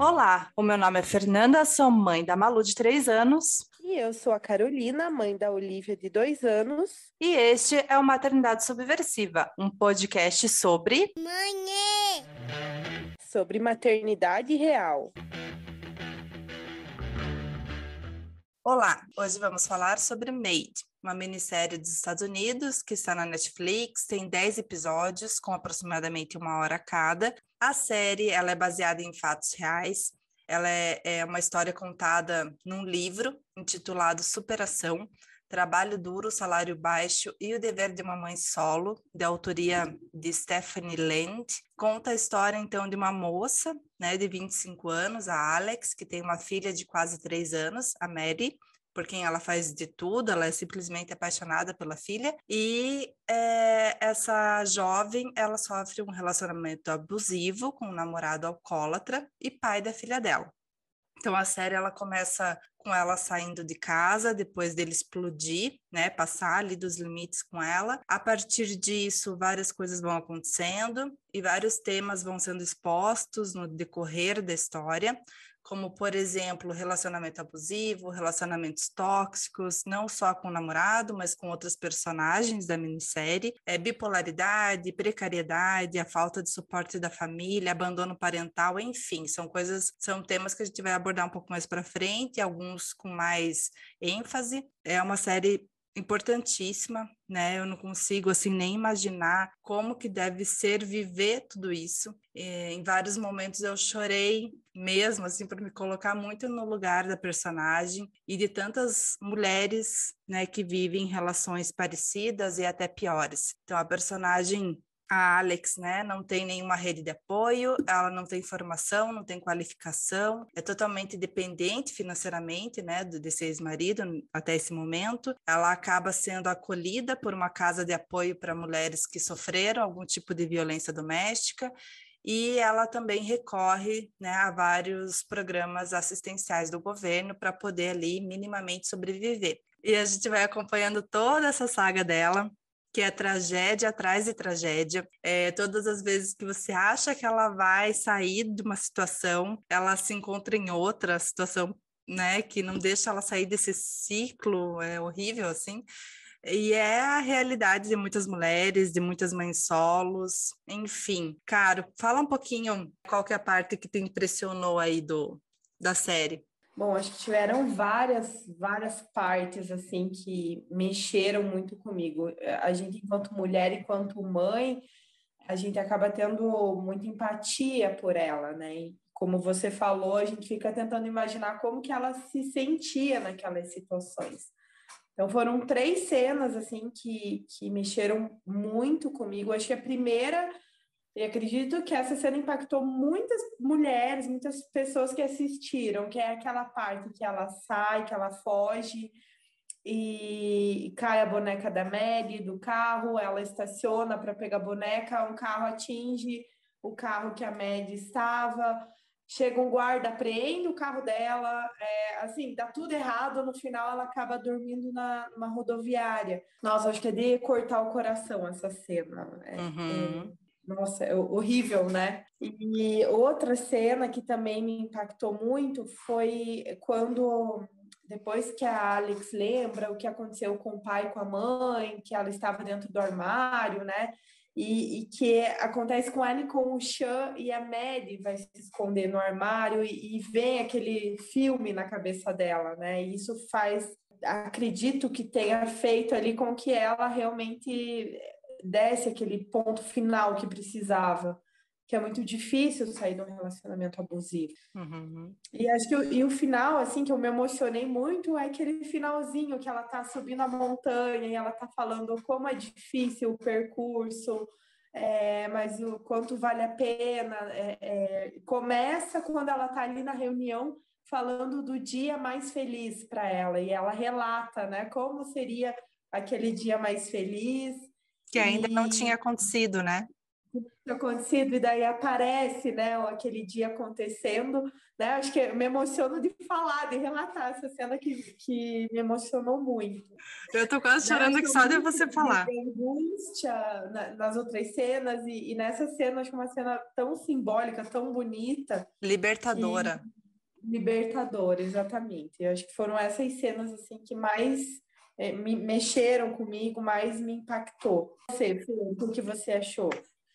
Olá, o meu nome é Fernanda, sou mãe da Malu de 3 anos. E eu sou a Carolina, mãe da Olivia de 2 anos. E este é o Maternidade Subversiva, um podcast sobre. Mãe! Sobre maternidade real. Olá, hoje vamos falar sobre Made, uma minissérie dos Estados Unidos que está na Netflix, tem 10 episódios com aproximadamente uma hora cada, a série ela é baseada em fatos reais. Ela é, é uma história contada num livro intitulado Superação, Trabalho Duro, Salário Baixo e o Dever de uma Mãe Solo, de autoria de Stephanie Land. Conta a história, então, de uma moça né, de 25 anos, a Alex, que tem uma filha de quase 3 anos, a Mary, por quem ela faz de tudo, ela é simplesmente apaixonada pela filha, e é, essa jovem, ela sofre um relacionamento abusivo com um namorado alcoólatra e pai da filha dela. Então a série ela começa com ela saindo de casa depois dele explodir, né, passar ali dos limites com ela. A partir disso, várias coisas vão acontecendo e vários temas vão sendo expostos no decorrer da história como, por exemplo, relacionamento abusivo, relacionamentos tóxicos, não só com o namorado, mas com outros personagens da minissérie, é, bipolaridade, precariedade, a falta de suporte da família, abandono parental, enfim, são coisas, são temas que a gente vai abordar um pouco mais para frente, alguns com mais ênfase. É uma série importantíssima, né? Eu não consigo assim nem imaginar como que deve ser viver tudo isso. E, em vários momentos eu chorei mesmo assim para me colocar muito no lugar da personagem e de tantas mulheres, né, que vivem relações parecidas e até piores. Então a personagem a Alex, né, não tem nenhuma rede de apoio, ela não tem formação, não tem qualificação, é totalmente dependente financeiramente, né, desse ex-marido até esse momento. Ela acaba sendo acolhida por uma casa de apoio para mulheres que sofreram algum tipo de violência doméstica e ela também recorre né, a vários programas assistenciais do governo para poder ali minimamente sobreviver. E a gente vai acompanhando toda essa saga dela, que é tragédia atrás de tragédia. É, todas as vezes que você acha que ela vai sair de uma situação, ela se encontra em outra situação, né, que não deixa ela sair desse ciclo é horrível assim. E é a realidade de muitas mulheres, de muitas mães solos, enfim. Caro, fala um pouquinho qual que é a parte que te impressionou aí do, da série. Bom, acho que tiveram várias, várias partes assim que mexeram muito comigo. A gente, enquanto mulher e enquanto mãe, a gente acaba tendo muita empatia por ela, né? E como você falou, a gente fica tentando imaginar como que ela se sentia naquelas situações. Então foram três cenas assim que, que mexeram muito comigo. Acho que a primeira e acredito que essa cena impactou muitas mulheres, muitas pessoas que assistiram, que é aquela parte que ela sai, que ela foge e cai a boneca da Mary do carro, ela estaciona para pegar a boneca, um carro atinge o carro que a Mary estava, chega um guarda, apreende o carro dela, é, assim, dá tudo errado, no final ela acaba dormindo na, numa rodoviária. Nossa, acho que é de cortar o coração essa cena. É, uhum. é nossa, é horrível, né? E outra cena que também me impactou muito foi quando depois que a Alex lembra o que aconteceu com o pai e com a mãe, que ela estava dentro do armário, né? E, e que acontece com ela e com o Chan e a Maddie vai se esconder no armário e, e vem aquele filme na cabeça dela, né? E isso faz, acredito que tenha feito ali com que ela realmente desse aquele ponto final que precisava, que é muito difícil sair de um relacionamento abusivo. Uhum. E acho que o, e o final, assim, que eu me emocionei muito, é aquele finalzinho que ela tá subindo a montanha e ela tá falando como é difícil o percurso, é, mas o quanto vale a pena. É, é, começa quando ela tá ali na reunião falando do dia mais feliz para ela e ela relata, né, como seria aquele dia mais feliz que ainda e... não tinha acontecido, né? acontecido e daí aparece, né, aquele dia acontecendo, né? Acho que me emociono de falar, de relatar essa cena que, que me emocionou muito. Eu tô quase né, chorando aqui só de você falar. angústia nas outras cenas e, e, nessa cena acho que é uma cena tão simbólica, tão bonita, libertadora. Que... Libertadora, exatamente. Eu acho que foram essas cenas assim que mais é, me mexeram comigo, mais me impactou. Você, o que você achou?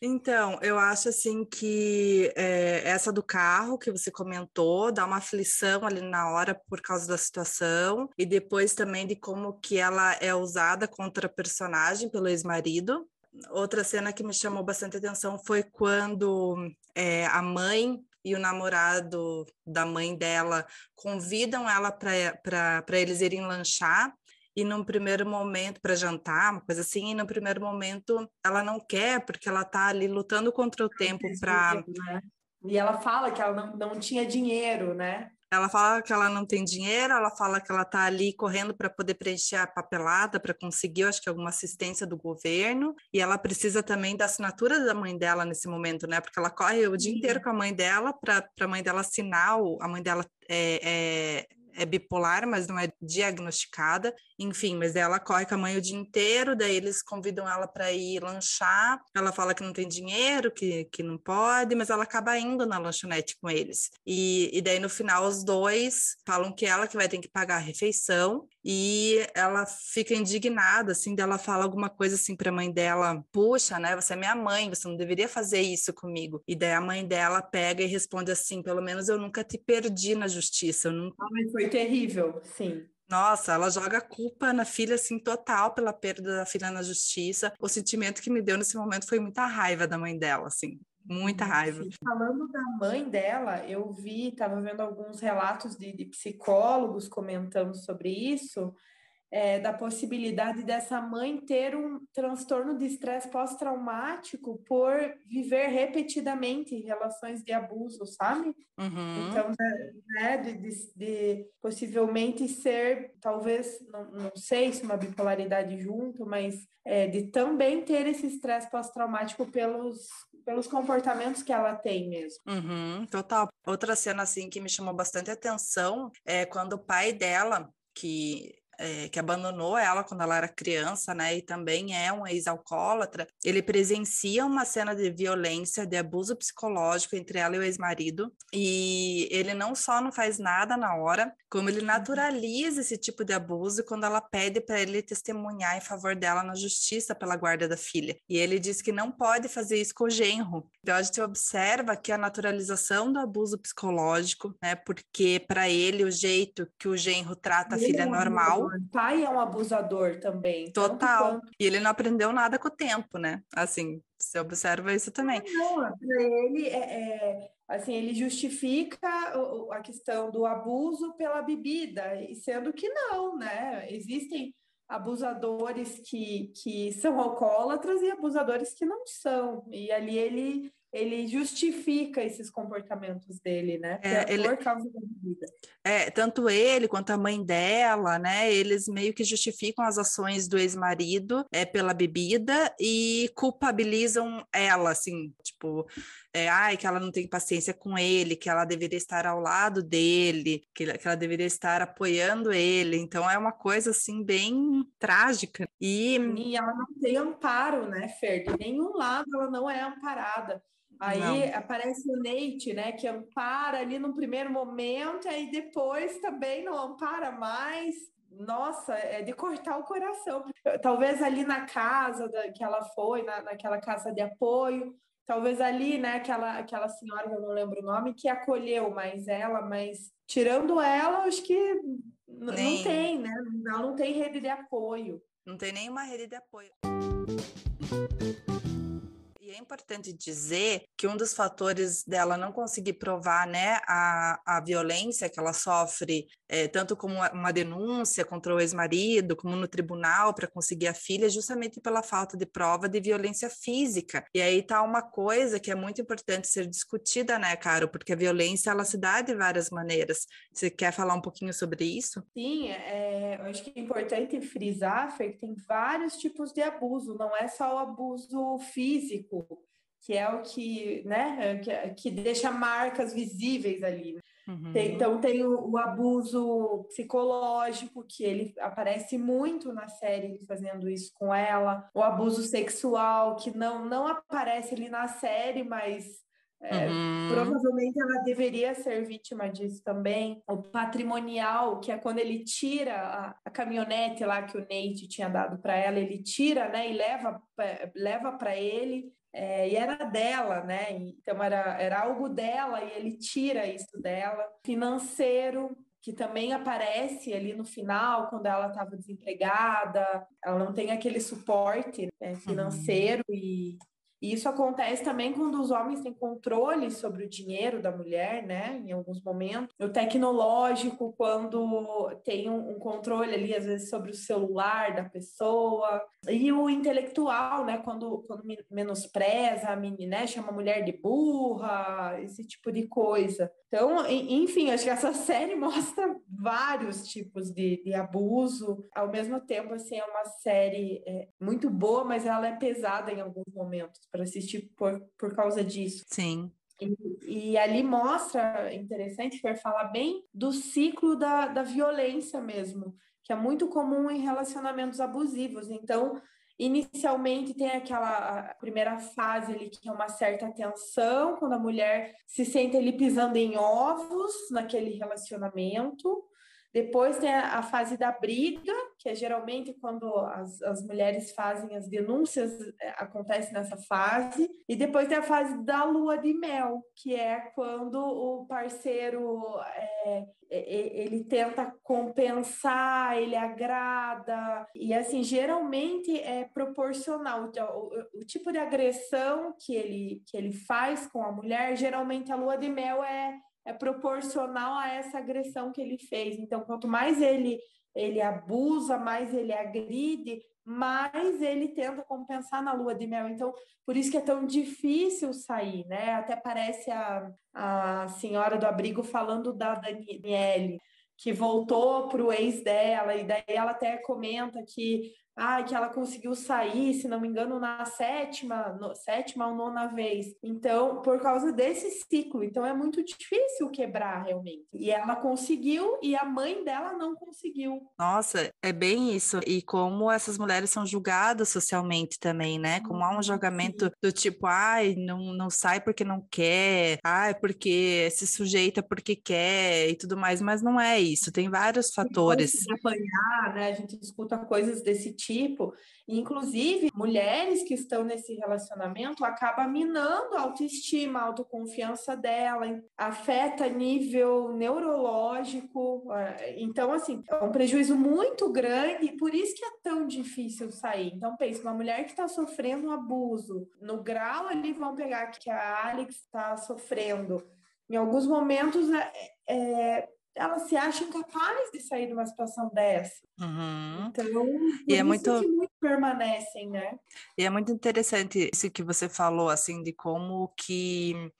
Então, eu acho assim que é, essa do carro que você comentou dá uma aflição ali na hora por causa da situação e depois também de como que ela é usada contra a personagem pelo ex-marido. Outra cena que me chamou bastante atenção foi quando é, a mãe e o namorado da mãe dela convidam ela para eles irem lanchar e num primeiro momento para jantar, uma coisa assim, e no primeiro momento ela não quer porque ela está ali lutando contra o tempo para né? E ela fala que ela não, não tinha dinheiro, né? Ela fala que ela não tem dinheiro, ela fala que ela está ali correndo para poder preencher a papelada, para conseguir, eu acho que alguma assistência do governo, e ela precisa também da assinatura da mãe dela nesse momento, né? Porque ela corre o dia inteiro com a mãe dela para a mãe dela assinar, a mãe dela é, é é bipolar, mas não é diagnosticada. Enfim, mas ela corre com a mãe o dia inteiro, daí eles convidam ela para ir lanchar. Ela fala que não tem dinheiro, que, que não pode, mas ela acaba indo na lanchonete com eles. E, e daí no final os dois falam que ela que vai ter que pagar a refeição e ela fica indignada, assim, dela fala alguma coisa assim para a mãe dela: Puxa, né? Você é minha mãe, você não deveria fazer isso comigo. E daí a mãe dela pega e responde assim: Pelo menos eu nunca te perdi na justiça. Eu nunca... Ah, mas foi terrível, sim. Nossa, ela joga a culpa na filha, assim, total pela perda da filha na justiça. O sentimento que me deu nesse momento foi muita raiva da mãe dela, assim muita raiva. Falando da mãe dela, eu vi, estava vendo alguns relatos de, de, psicólogos comentando sobre isso, é, da possibilidade dessa mãe ter um transtorno de estresse pós-traumático por viver repetidamente relações de abuso, sabe? Uhum. Então, né, né, de, de, de, possivelmente ser, talvez, não, não sei se uma bipolaridade junto, mas é, de também ter esse estresse pós-traumático pelos pelos comportamentos que ela tem mesmo. Uhum, total. Outra cena assim que me chamou bastante atenção é quando o pai dela, que é, que abandonou ela quando ela era criança, né, e também é um ex-alcoólatra, ele presencia uma cena de violência, de abuso psicológico entre ela e o ex-marido, e ele não só não faz nada na hora, como ele uhum. naturaliza esse tipo de abuso quando ela pede para ele testemunhar em favor dela na justiça pela guarda da filha. E ele diz que não pode fazer isso com o genro. Então a gente observa que a naturalização do abuso psicológico, né, porque para ele o jeito que o genro trata a filha é normal, o pai é um abusador também. Total. E ele não aprendeu nada com o tempo, né? Assim, você observa isso também. Não, para ele é, é, assim, ele justifica a questão do abuso pela bebida, e sendo que não, né? Existem abusadores que, que são alcoólatras e abusadores que não são. E ali ele ele justifica esses comportamentos dele, né? É, ele... Por causa da bebida. É, tanto ele quanto a mãe dela, né? Eles meio que justificam as ações do ex-marido é, pela bebida e culpabilizam ela, assim, tipo, é, ai, que ela não tem paciência com ele, que ela deveria estar ao lado dele, que, que ela deveria estar apoiando ele. Então é uma coisa assim bem trágica. E, e ela não tem amparo, né, Fer? De nenhum lado ela não é amparada. Aí não. aparece o Nate, né, que ampara ali no primeiro momento, aí depois também não ampara mais. Nossa, é de cortar o coração. Talvez ali na casa da, que ela foi, na, naquela casa de apoio, talvez ali, né, aquela, aquela senhora, eu não lembro o nome, que acolheu mais ela, mas tirando ela, acho que não tem, né? Ela não tem rede de apoio. Não tem nenhuma rede de apoio é importante dizer que um dos fatores dela não conseguir provar né, a, a violência que ela sofre, é, tanto como uma denúncia contra o ex-marido, como no tribunal para conseguir a filha, justamente pela falta de prova de violência física. E aí tá uma coisa que é muito importante ser discutida, né, Caro? Porque a violência ela se dá de várias maneiras. Você quer falar um pouquinho sobre isso? Sim, é, eu acho que é importante frisar, Fê, que tem vários tipos de abuso, não é só o abuso físico que é o que, né, que, que deixa marcas visíveis ali. Né? Uhum. Tem, então tem o, o, abuso psicológico, que ele aparece muito na série fazendo isso com ela, o abuso sexual, que não, não aparece ali na série, mas é, uhum. Provavelmente ela deveria ser vítima disso também. O patrimonial, que é quando ele tira a, a caminhonete lá que o Nate tinha dado para ela, ele tira, né, e leva leva para ele. É, e era dela, né? Então era, era algo dela e ele tira isso dela. Financeiro, que também aparece ali no final, quando ela estava desempregada, ela não tem aquele suporte né, financeiro uhum. e e isso acontece também quando os homens têm controle sobre o dinheiro da mulher, né? Em alguns momentos. O tecnológico, quando tem um, um controle ali, às vezes, sobre o celular da pessoa. E o intelectual, né? Quando, quando menospreza a menina, né? chama a mulher de burra, esse tipo de coisa. Então, enfim, acho que essa série mostra vários tipos de, de abuso. Ao mesmo tempo, assim, é uma série é, muito boa, mas ela é pesada em alguns momentos para assistir por, por causa disso. Sim. E, e, ali mostra, interessante, quer falar bem do ciclo da, da violência mesmo, que é muito comum em relacionamentos abusivos. Então, Inicialmente tem aquela primeira fase ali que é uma certa tensão, quando a mulher se sente ali pisando em ovos naquele relacionamento. Depois tem a, a, fase da briga, que é geralmente quando as, as mulheres fazem as denúncias, é, acontece nessa fase. E depois tem a fase da lua de mel, que é quando o parceiro é, ele tenta compensar, ele agrada. E assim, geralmente é proporcional. Então, o, o, tipo de agressão que ele, que ele faz com a mulher, geralmente a lua de mel é é proporcional a essa agressão que ele fez. Então, quanto mais ele ele abusa, mais ele agride, mais ele tenta compensar na lua de mel. Então, por isso que é tão difícil sair, né? Até parece a, a senhora do abrigo falando da Daniele, que voltou para o ex dela, e daí ela até comenta que ah, que ela conseguiu sair, se não me engano, na sétima, no, sétima ou nona vez. Então, por causa desse ciclo. Então, é muito difícil quebrar realmente. E ela conseguiu e a mãe dela não conseguiu. Nossa, é bem isso. E como essas mulheres são julgadas socialmente também, né? Como há um julgamento do tipo, ai, não, não sai porque não quer, ai, porque se sujeita porque quer e tudo mais, mas não é isso. Tem vários fatores. Apanhar, né? A gente escuta coisas desse tipo tipo. Inclusive, mulheres que estão nesse relacionamento acaba minando a autoestima, a autoconfiança dela, afeta nível neurológico. É, então, assim, é um prejuízo muito grande e por isso que é tão difícil sair. Então, pensa, uma mulher que está sofrendo um abuso, no grau ali vão pegar que a Alex está sofrendo. Em alguns momentos, é, é ela se acha incapaz de sair de uma situação dessa. Uhum. Então, e é muito... muito permanecem, né? E é muito interessante isso que você falou, assim, de como que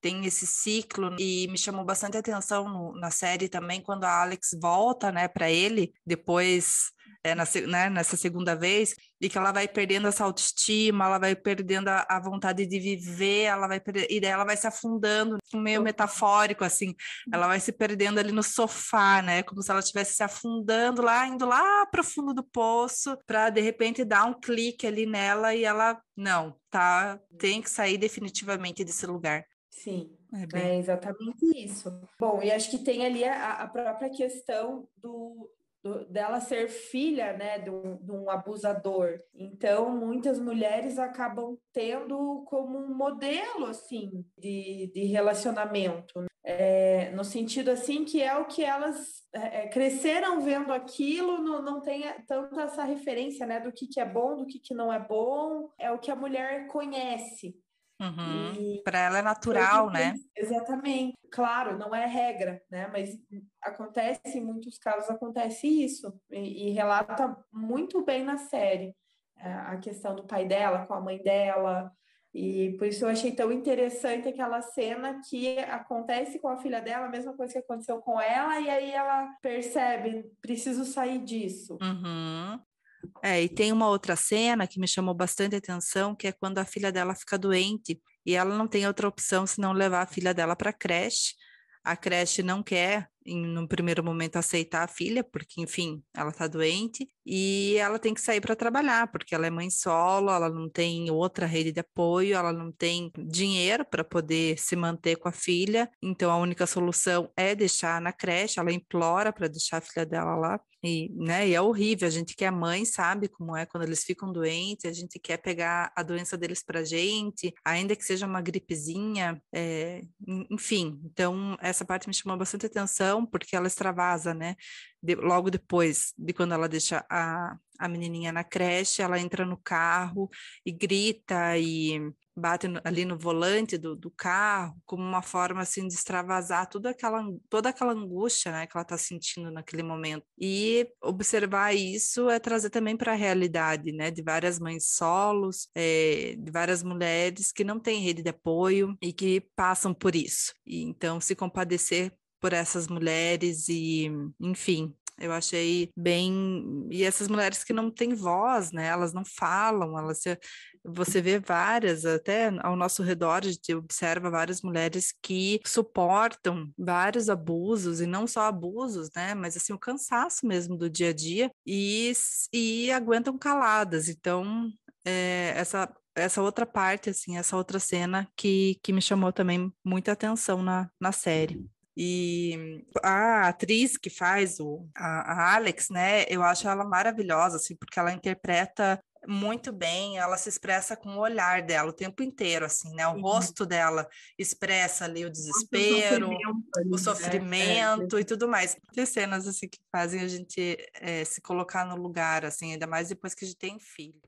tem esse ciclo e me chamou bastante atenção no, na série também quando a Alex volta, né, para ele depois é, na, né, nessa segunda vez, e que ela vai perdendo essa autoestima, ela vai perdendo a, a vontade de viver, ela vai e daí ela vai se afundando, meio metafórico, assim, ela vai se perdendo ali no sofá, né? Como se ela estivesse se afundando lá, indo lá para o fundo do poço, para de repente dar um clique ali nela e ela, não, tá, tem que sair definitivamente desse lugar. Sim, é, bem... é, exatamente isso. Bom, e acho que tem ali a, a própria questão do, do, dela ser filha né, de um, de, um, abusador. Então, muitas mulheres acabam tendo como um modelo assim de, de relacionamento. Né? É, no sentido assim que é o que elas é, é, cresceram vendo aquilo, não, não tem tanta essa referência né, do que, que é bom, do que, que não é bom, é o que a mulher conhece. Uhum. Para ela é natural, né? Exatamente. Claro, não é regra, né? Mas acontece, em muitos casos acontece isso. E, e relata muito bem na série é, a questão do pai dela com a mãe dela. E por isso eu achei tão interessante aquela cena que acontece com a filha dela, a mesma coisa que aconteceu com ela, e aí ela percebe, preciso sair disso. Uhum. É, e tem uma outra cena que me chamou bastante atenção, que é quando a filha dela fica doente e ela não tem outra opção senão levar a filha dela para a creche. A creche não quer em, no primeiro momento, aceitar a filha, porque, enfim, ela está doente, e ela tem que sair para trabalhar, porque ela é mãe solo, ela não tem outra rede de apoio, ela não tem dinheiro para poder se manter com a filha, então a única solução é deixar na creche, ela implora para deixar a filha dela lá. E, né, e é horrível, a gente que é mãe sabe como é quando eles ficam doentes, a gente quer pegar a doença deles para gente, ainda que seja uma gripezinha, é, enfim. Então, essa parte me chamou bastante atenção, porque ela extravasa, né? De, logo depois de quando ela deixa a, a menininha na creche, ela entra no carro e grita e bate no, ali no volante do, do, carro, como uma forma assim de extravasar toda aquela, toda aquela angústia né, que ela está sentindo naquele momento. E observar isso é trazer também para a realidade né, de várias mães solos, é, de várias mulheres que não têm rede de apoio e que passam por isso. E, então, se compadecer por essas mulheres e, enfim, eu achei bem. E essas mulheres que não têm voz, né? Elas não falam, elas se... você vê várias, até ao nosso redor, a gente observa várias mulheres que suportam vários abusos, e não só abusos, né? Mas assim, o cansaço mesmo do dia a dia e, e aguentam caladas. Então, é, essa essa outra parte, assim, essa outra cena que, que me chamou também muita atenção na, na série. E a atriz que faz o, a, a, Alex, né, eu acho ela maravilhosa, assim, porque ela interpreta muito bem, ela se expressa com o olhar dela o tempo inteiro, assim, né? O rosto dela expressa ali o desespero, o sofrimento, o sofrimento né? e tudo mais. Tem cenas, assim, que fazem a gente é, se colocar no lugar, assim, ainda mais depois que a gente tem filho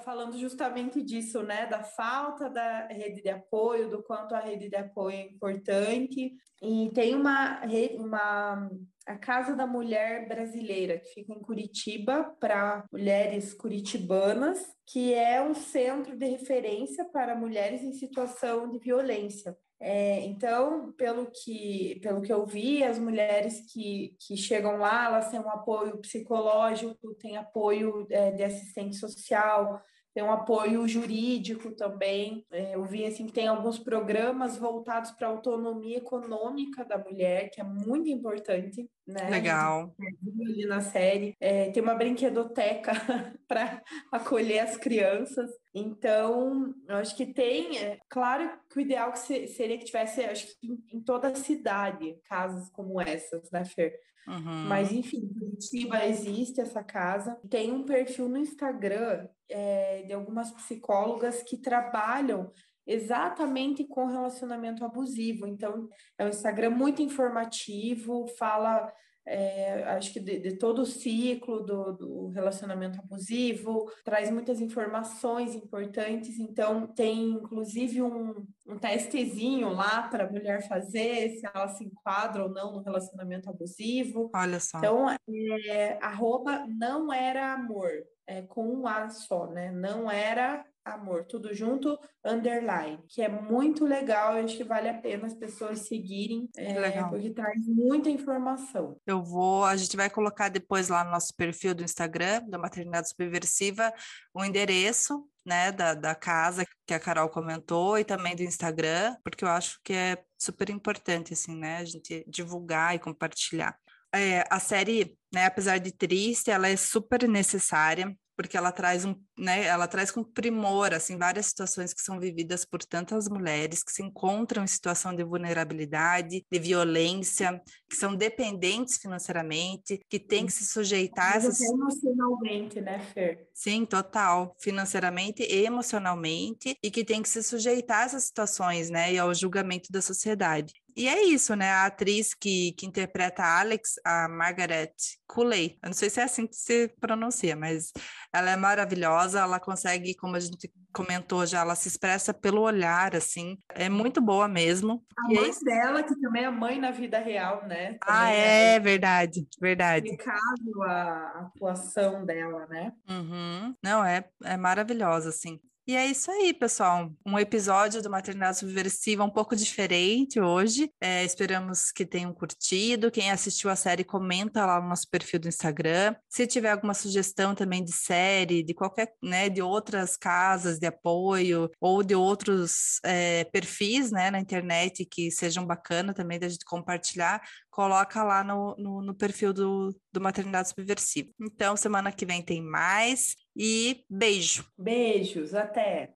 falando justamente disso, né? Da falta da rede de apoio, do quanto a rede de apoio é importante. E tem uma, uma a Casa da Mulher Brasileira, que fica em Curitiba, para mulheres curitibanas, que é um centro de referência para mulheres em situação de violência. É, então, pelo que, pelo que eu vi, as mulheres que, que chegam lá, elas têm um apoio psicológico, têm apoio é, de assistente social, tem um apoio jurídico também. É, eu vi assim que tem alguns programas voltados para a autonomia econômica da mulher, que é muito importante, né? Legal. Ali na série. É, tem uma brinquedoteca para acolher as crianças. Então, eu acho que tem, é, claro que o ideal que seria que tivesse, acho que em toda a cidade, casas como essas, né, Fer? Uhum. Mas, enfim, Curitiba existe essa casa. Tem um perfil no Instagram é, de algumas psicólogas que trabalham exatamente com relacionamento abusivo. Então, é um Instagram muito informativo, fala é, acho que de, de, todo o ciclo do, do, relacionamento abusivo, traz muitas informações importantes, então tem inclusive um, um testezinho lá para a mulher fazer, se ela se enquadra ou não no relacionamento abusivo. Olha só. Então, é, arroba não era amor, é, com um A só, né? Não era amor, tudo junto, underline, que é muito legal, eu acho que vale a pena as pessoas seguirem, é, porque traz muita informação. Eu vou, a gente vai colocar depois lá no nosso perfil do Instagram, da Maternidade Subversiva, o endereço, né, da, da casa que a Carol comentou e também do Instagram, porque eu acho que é super importante, assim, né, a gente divulgar e compartilhar. É, a série, né, apesar de triste, ela é super necessária porque ela traz um, né, ela traz com primor assim várias situações que são vividas por tantas mulheres que se encontram em situação de vulnerabilidade, de violência, que são dependentes financeiramente, que têm que se sujeitar a essas... emocionalmente, né, Fer? Sim, total, financeiramente e emocionalmente, e que tem que se sujeitar a essas situações, né, e ao julgamento da sociedade. E é isso, né? A atriz que, que interpreta a Alex, a Margaret Cooley, eu não sei se é assim que se pronuncia, mas ela é maravilhosa, ela consegue, como a gente comentou já, ela se expressa pelo olhar, assim, é muito boa mesmo. A e mãe é... dela, que também é mãe na vida real, né? Ah, também ah, é, é verdade, verdade. caso a atuação dela, né? Uhum. Não, é, é maravilhosa, assim. E é isso aí, pessoal. Um episódio do Maternidade Subversiva um pouco diferente hoje. É, esperamos que tenham curtido. Quem assistiu a série, comenta lá no nosso perfil do Instagram. Se tiver alguma sugestão também de série, de qualquer, né, de outras casas de apoio ou de outros é, perfis, né, na internet que sejam bacana também da gente compartilhar, coloca lá no, no, no perfil do, do Maternidade Subversiva. Então, semana que vem tem mais e beijo. Beijos, até.